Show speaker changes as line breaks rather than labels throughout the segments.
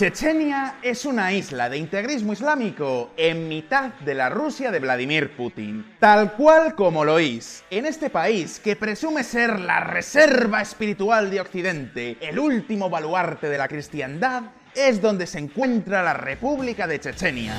Chechenia es una isla de integrismo islámico en mitad de la Rusia de Vladimir Putin. Tal cual como lo oís. En este país que presume ser la reserva espiritual de Occidente, el último baluarte de la cristiandad, es donde se encuentra la República de Chechenia.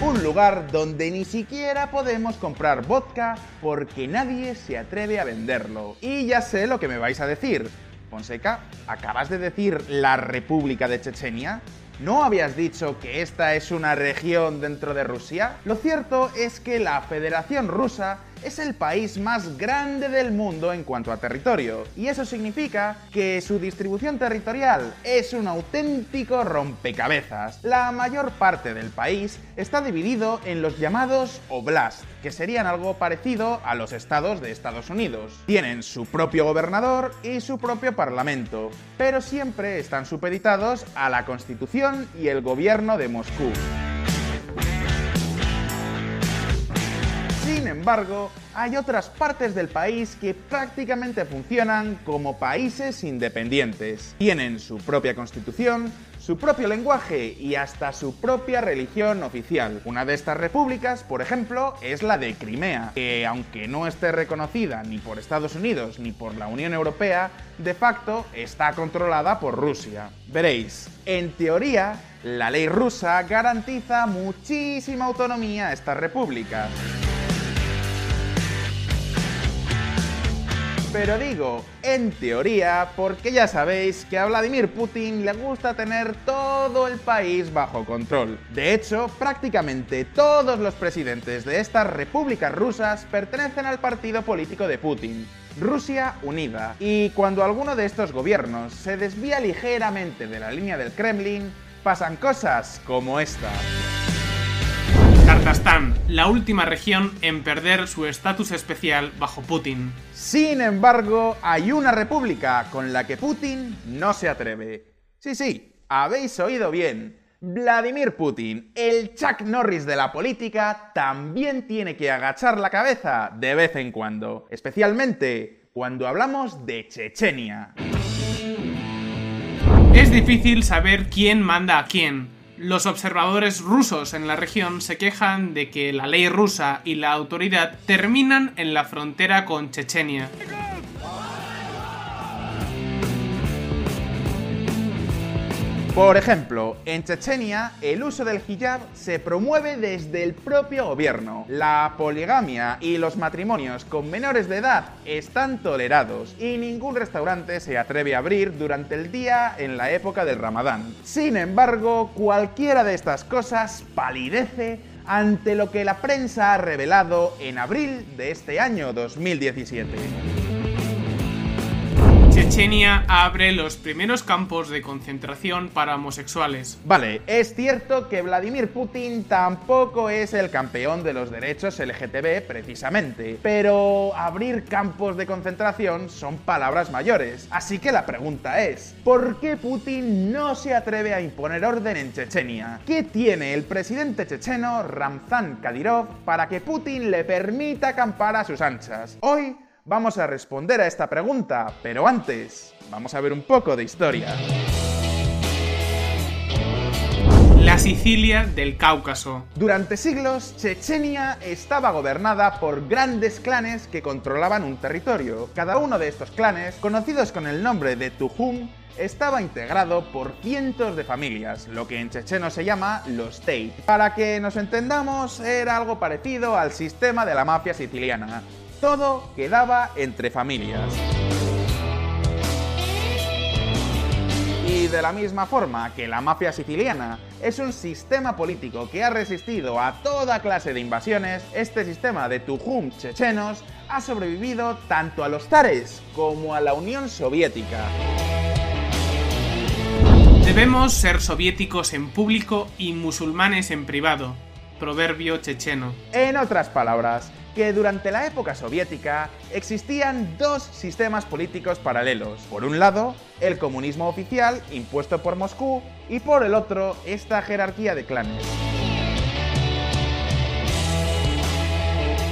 Un lugar donde ni siquiera podemos comprar vodka porque nadie se atreve a venderlo. Y ya sé lo que me vais a decir. Fonseca, ¿acabas de decir la República de Chechenia? ¿No habías dicho que esta es una región dentro de Rusia? Lo cierto es que la Federación Rusa es el país más grande del mundo en cuanto a territorio, y eso significa que su distribución territorial es un auténtico rompecabezas. La mayor parte del país está dividido en los llamados oblast, que serían algo parecido a los estados de Estados Unidos. Tienen su propio gobernador y su propio parlamento, pero siempre están supeditados a la Constitución y el gobierno de Moscú. Embargo, hay otras partes del país que prácticamente funcionan como países independientes. Tienen su propia constitución, su propio lenguaje y hasta su propia religión oficial. Una de estas repúblicas, por ejemplo, es la de Crimea, que aunque no esté reconocida ni por Estados Unidos ni por la Unión Europea, de facto está controlada por Rusia. Veréis, en teoría, la ley rusa garantiza muchísima autonomía a estas repúblicas. Pero digo, en teoría, porque ya sabéis que a Vladimir Putin le gusta tener todo el país bajo control. De hecho, prácticamente todos los presidentes de estas repúblicas rusas pertenecen al partido político de Putin. Rusia Unida. Y cuando alguno de estos gobiernos se desvía ligeramente de la línea del Kremlin, pasan cosas como esta.
Kartastán, la última región en perder su estatus especial bajo Putin.
Sin embargo, hay una república con la que Putin no se atreve. Sí, sí, habéis oído bien. Vladimir Putin, el Chuck Norris de la política, también tiene que agachar la cabeza de vez en cuando, especialmente cuando hablamos de Chechenia.
Es difícil saber quién manda a quién, los observadores rusos en la región se quejan de que la ley rusa y la autoridad terminan en la frontera con Chechenia.
Por ejemplo, en Chechenia el uso del hijab se promueve desde el propio gobierno. La poligamia y los matrimonios con menores de edad están tolerados y ningún restaurante se atreve a abrir durante el día en la época del Ramadán. Sin embargo, cualquiera de estas cosas palidece ante lo que la prensa ha revelado en abril de este año 2017.
Chechenia abre los primeros campos de concentración para homosexuales.
Vale, es cierto que Vladimir Putin tampoco es el campeón de los derechos LGTB precisamente, pero abrir campos de concentración son palabras mayores. Así que la pregunta es, ¿por qué Putin no se atreve a imponer orden en Chechenia? ¿Qué tiene el presidente checheno Ramzan Kadyrov para que Putin le permita acampar a sus anchas? Hoy Vamos a responder a esta pregunta, pero antes, vamos a ver un poco de historia.
La Sicilia del Cáucaso.
Durante siglos, Chechenia estaba gobernada por grandes clanes que controlaban un territorio. Cada uno de estos clanes, conocidos con el nombre de Tujum, estaba integrado por cientos de familias, lo que en checheno se llama los Tate. Para que nos entendamos, era algo parecido al sistema de la mafia siciliana. Todo quedaba entre familias. Y de la misma forma que la mafia siciliana es un sistema político que ha resistido a toda clase de invasiones, este sistema de Tujum chechenos ha sobrevivido tanto a los zares como a la Unión Soviética.
Debemos ser soviéticos en público y musulmanes en privado. Proverbio checheno.
En otras palabras, que durante la época soviética existían dos sistemas políticos paralelos. Por un lado, el comunismo oficial impuesto por Moscú y por el otro, esta jerarquía de clanes.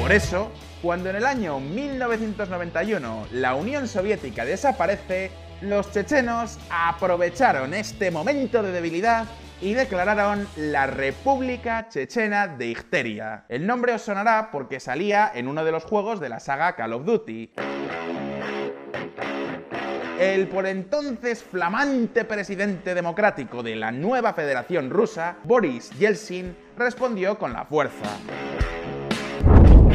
Por eso, cuando en el año 1991 la Unión Soviética desaparece, Los chechenos aprovecharon este momento de debilidad y declararon la República Chechena de Icteria. El nombre os sonará porque salía en uno de los juegos de la saga Call of Duty. El por entonces flamante presidente democrático de la nueva Federación Rusa, Boris Yeltsin, respondió con la fuerza.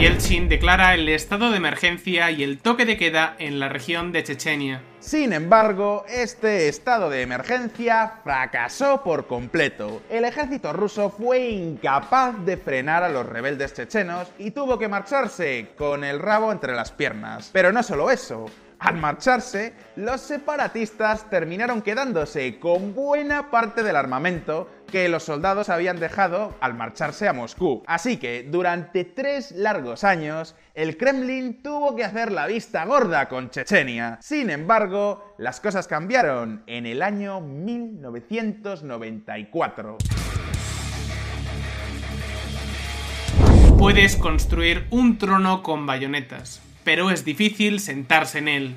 Yeltsin declara el estado de emergencia y el toque de queda en la región de Chechenia.
Sin embargo, este estado de emergencia fracasó por completo. El ejército ruso fue incapaz de frenar a los rebeldes chechenos y tuvo que marcharse con el rabo entre las piernas. Pero no solo eso, al marcharse, los separatistas terminaron quedándose con buena parte del armamento que los soldados habían dejado al marcharse a Moscú. Así que durante tres largos años, el Kremlin tuvo que hacer la vista gorda con Chechenia. Sin embargo, las cosas cambiaron en el año 1994.
Puedes construir un trono con bayonetas pero es difícil sentarse en él.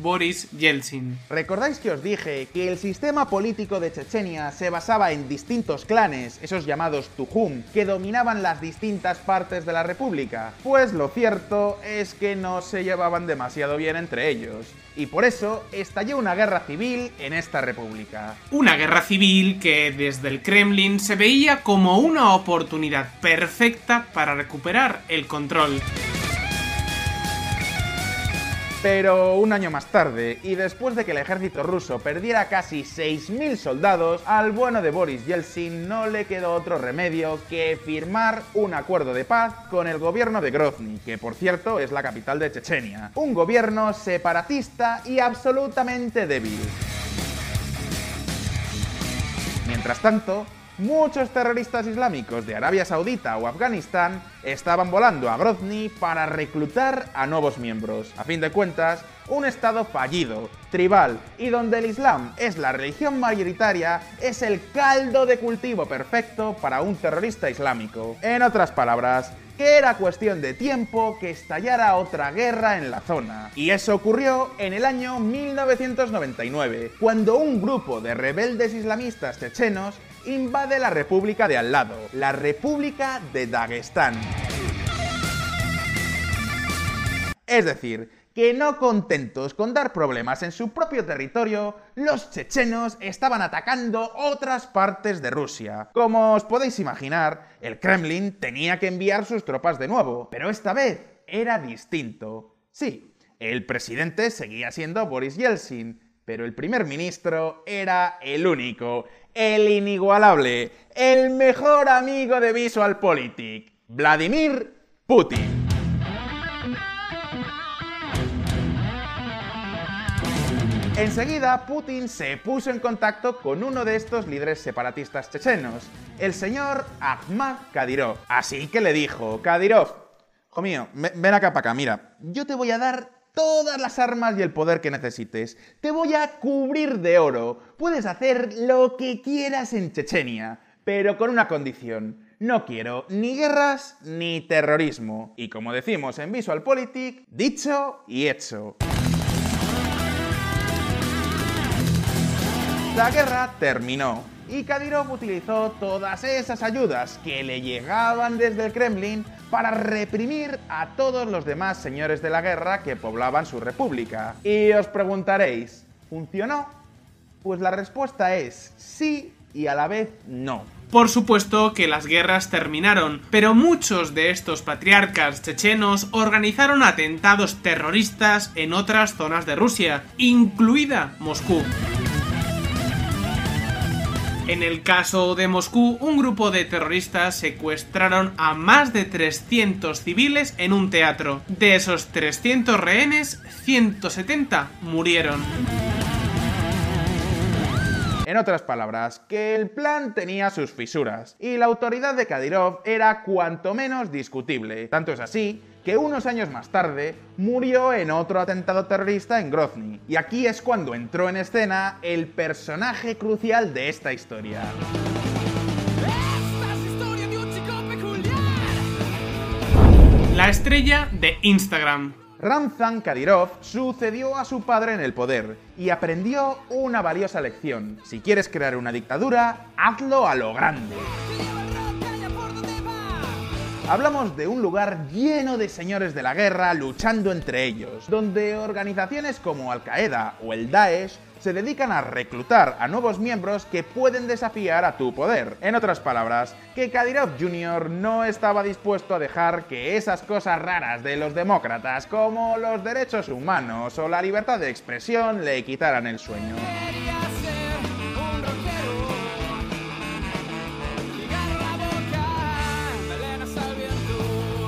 Boris Yeltsin.
¿Recordáis que os dije que el sistema político de Chechenia se basaba en distintos clanes, esos llamados Tujum, que dominaban las distintas partes de la república? Pues lo cierto es que no se llevaban demasiado bien entre ellos. Y por eso estalló una guerra civil en esta república.
Una guerra civil que desde el Kremlin se veía como una oportunidad perfecta para recuperar el control.
Pero un año más tarde, y después de que el ejército ruso perdiera casi 6.000 soldados, al bueno de Boris Yeltsin no le quedó otro remedio que firmar un acuerdo de paz con el gobierno de Grozny, que por cierto es la capital de Chechenia. Un gobierno separatista y absolutamente débil. Mientras tanto, muchos terroristas islámicos de Arabia Saudita o Afganistán estaban volando a Grozny para reclutar a nuevos miembros. A fin de cuentas, un estado fallido, tribal y donde el Islam es la religión mayoritaria es el caldo de cultivo perfecto para un terrorista islámico. En otras palabras, que era cuestión de tiempo que estallara otra guerra en la zona. Y eso ocurrió en el año 1999, cuando un grupo de rebeldes islamistas chechenos invade la república de al lado, la República de Dagestán. Es decir, que no contentos con dar problemas en su propio territorio, los chechenos estaban atacando otras partes de Rusia. Como os podéis imaginar, el Kremlin tenía que enviar sus tropas de nuevo, pero esta vez era distinto. Sí, el presidente seguía siendo Boris Yeltsin, pero el primer ministro era el único, el inigualable, el mejor amigo de VisualPolitik, Vladimir Putin. Enseguida, Putin se puso en contacto con uno de estos líderes separatistas chechenos, el señor Ahmad Kadyrov. Así que le dijo, Kadyrov, hijo mío, ven acá para acá, mira, yo te voy a dar todas las armas y el poder que necesites. Te voy a cubrir de oro. Puedes hacer lo que quieras en Chechenia, pero con una condición. No quiero ni guerras ni terrorismo. Y como decimos en VisualPolitik, dicho y hecho. La guerra terminó y Kadyrov utilizó todas esas ayudas que le llegaban desde el Kremlin para reprimir a todos los demás señores de la guerra que poblaban su república. Y os preguntaréis, ¿funcionó? Pues la respuesta es sí y a la vez no.
Por supuesto que las guerras terminaron, pero muchos de estos patriarcas chechenos organizaron atentados terroristas en otras zonas de Rusia, incluida Moscú. En el caso de Moscú, un grupo de terroristas secuestraron a más de 300 civiles en un teatro. De esos 300 rehenes, 170 murieron.
En otras palabras, que el plan tenía sus fisuras y la autoridad de Kadyrov era cuanto menos discutible. Tanto es así que unos años más tarde murió en otro atentado terrorista en Grozny. Y aquí es cuando entró en escena el personaje crucial de esta historia.
La estrella de Instagram,
Ramzan Kadyrov sucedió a su padre en el poder y aprendió una valiosa lección. Si quieres crear una dictadura, hazlo a lo grande. Hablamos de un lugar lleno de señores de la guerra luchando entre ellos, donde organizaciones como Al-Qaeda o el Daesh se dedican a reclutar a nuevos miembros que pueden desafiar a tu poder. En otras palabras, que Kadyrov Jr. no estaba dispuesto a dejar que esas cosas raras de los demócratas como los derechos humanos o la libertad de expresión le quitaran el sueño.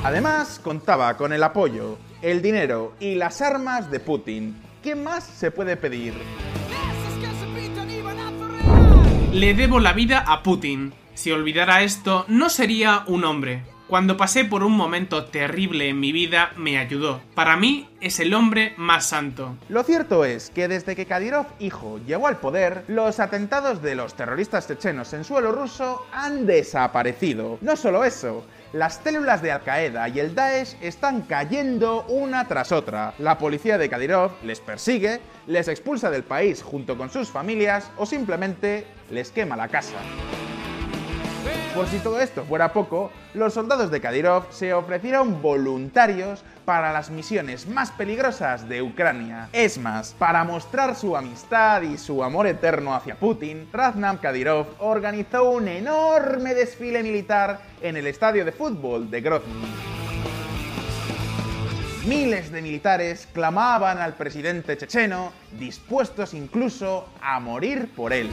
Además, contaba con el apoyo, el dinero y las armas de Putin. ¿Qué más se puede pedir?
Le debo la vida a Putin. Si olvidara esto, no sería un hombre. Cuando pasé por un momento terrible en mi vida, me ayudó. Para mí, es el hombre más santo.
Lo cierto es que desde que Kadyrov hijo llegó al poder, los atentados de los terroristas chechenos en suelo ruso han desaparecido. No solo eso, las células de Al Qaeda y el Daesh están cayendo una tras otra. La policía de Kadyrov les persigue, les expulsa del país junto con sus familias o simplemente les quema la casa. Por si todo esto fuera poco, los soldados de Kadyrov se ofrecieron voluntarios para las misiones más peligrosas de Ucrania. Es más, para mostrar su amistad y su amor eterno hacia Putin, Raznam Kadyrov organizó un enorme desfile militar en el estadio de fútbol de Grozny. Miles de militares clamaban al presidente checheno, dispuestos incluso a morir por él.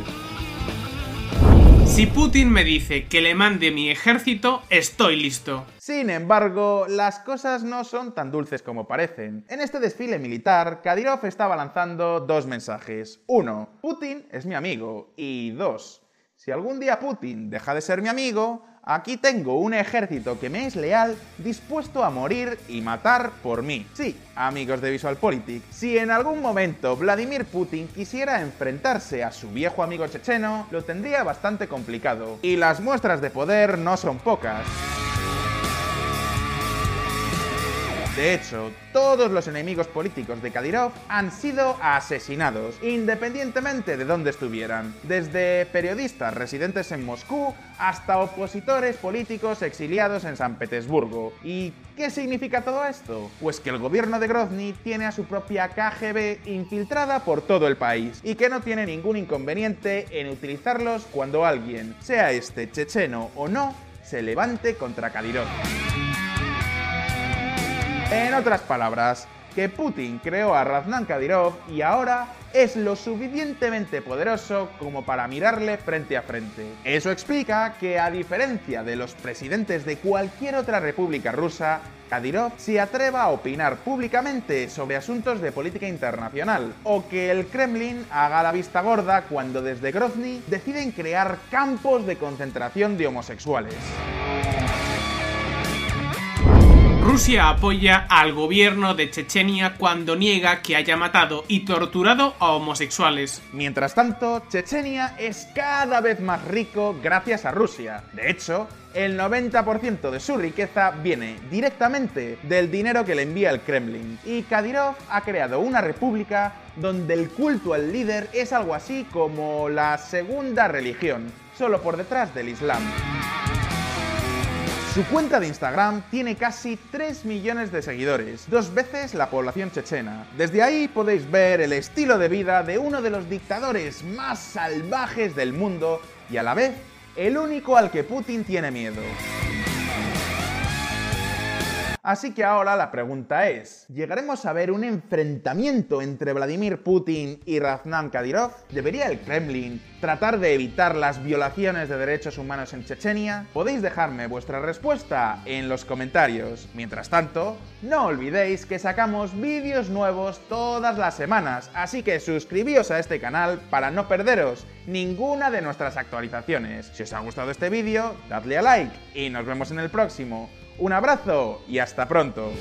Si Putin me dice que le mande mi ejército, estoy listo.
Sin embargo, las cosas no son tan dulces como parecen. En este desfile militar, Kadyrov estaba lanzando dos mensajes. Uno, Putin es mi amigo. Y dos, si algún día Putin deja de ser mi amigo, Aquí tengo un ejército que me es leal, dispuesto a morir y matar por mí. Sí, amigos de VisualPolitik, si en algún momento Vladimir Putin quisiera enfrentarse a su viejo amigo checheno, lo tendría bastante complicado. Y las muestras de poder no son pocas. De hecho, todos los enemigos políticos de Kadyrov han sido asesinados, independientemente de dónde estuvieran, desde periodistas residentes en Moscú hasta opositores políticos exiliados en San Petersburgo. ¿Y qué significa todo esto? Pues que el gobierno de Grozny tiene a su propia KGB infiltrada por todo el país y que no tiene ningún inconveniente en utilizarlos cuando alguien, sea este checheno o no, se levante contra Kadyrov. En otras palabras, que Putin creó a Raznan Kadyrov y ahora es lo suficientemente poderoso como para mirarle frente a frente. Eso explica que, a diferencia de los presidentes de cualquier otra república rusa, Kadyrov se atreva a opinar públicamente sobre asuntos de política internacional, o que el Kremlin haga la vista gorda cuando desde Grozny deciden crear campos de concentración de homosexuales.
Rusia apoya al gobierno de Chechenia cuando niega que haya matado y torturado a homosexuales.
Mientras tanto, Chechenia es cada vez más rico gracias a Rusia. De hecho, el 90% de su riqueza viene directamente del dinero que le envía el Kremlin. Y Kadyrov ha creado una república donde el culto al líder es algo así como la segunda religión, solo por detrás del Islam. Su cuenta de Instagram tiene casi 3 millones de seguidores, dos veces la población chechena. Desde ahí podéis ver el estilo de vida de uno de los dictadores más salvajes del mundo y a la vez el único al que Putin tiene miedo. Así que ahora la pregunta es, ¿llegaremos a ver un enfrentamiento entre Vladimir Putin y Raznan Kadyrov? ¿Debería el Kremlin tratar de evitar las violaciones de derechos humanos en Chechenia? Podéis dejarme vuestra respuesta en los comentarios. Mientras tanto, no olvidéis que sacamos vídeos nuevos todas las semanas, así que suscribíos a este canal para no perderos ninguna de nuestras actualizaciones. Si os ha gustado este vídeo, dadle a like y nos vemos en el próximo. Un abrazo y hasta pronto.